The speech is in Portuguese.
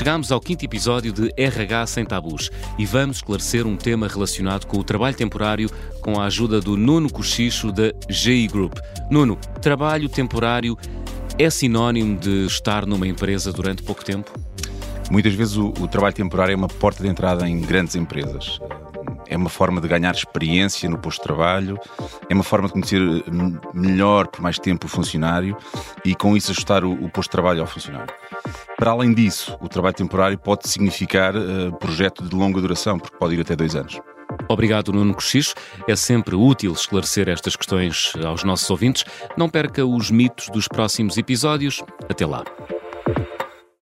chegamos ao quinto episódio de RH Sem Tabus e vamos esclarecer um tema relacionado com o trabalho temporário com a ajuda do Nuno Cochicho da GI Group. Nuno, trabalho temporário é sinónimo de estar numa empresa durante pouco tempo? Muitas vezes o, o trabalho temporário é uma porta de entrada em grandes empresas é uma forma de ganhar experiência no posto de trabalho, é uma forma de conhecer melhor por mais tempo o funcionário e com isso ajustar o, o posto de trabalho ao funcionário. Para além disso, o trabalho temporário pode significar uh, projeto de longa duração, porque pode ir até dois anos. Obrigado, Nuno Cochicho. É sempre útil esclarecer estas questões aos nossos ouvintes. Não perca os mitos dos próximos episódios. Até lá.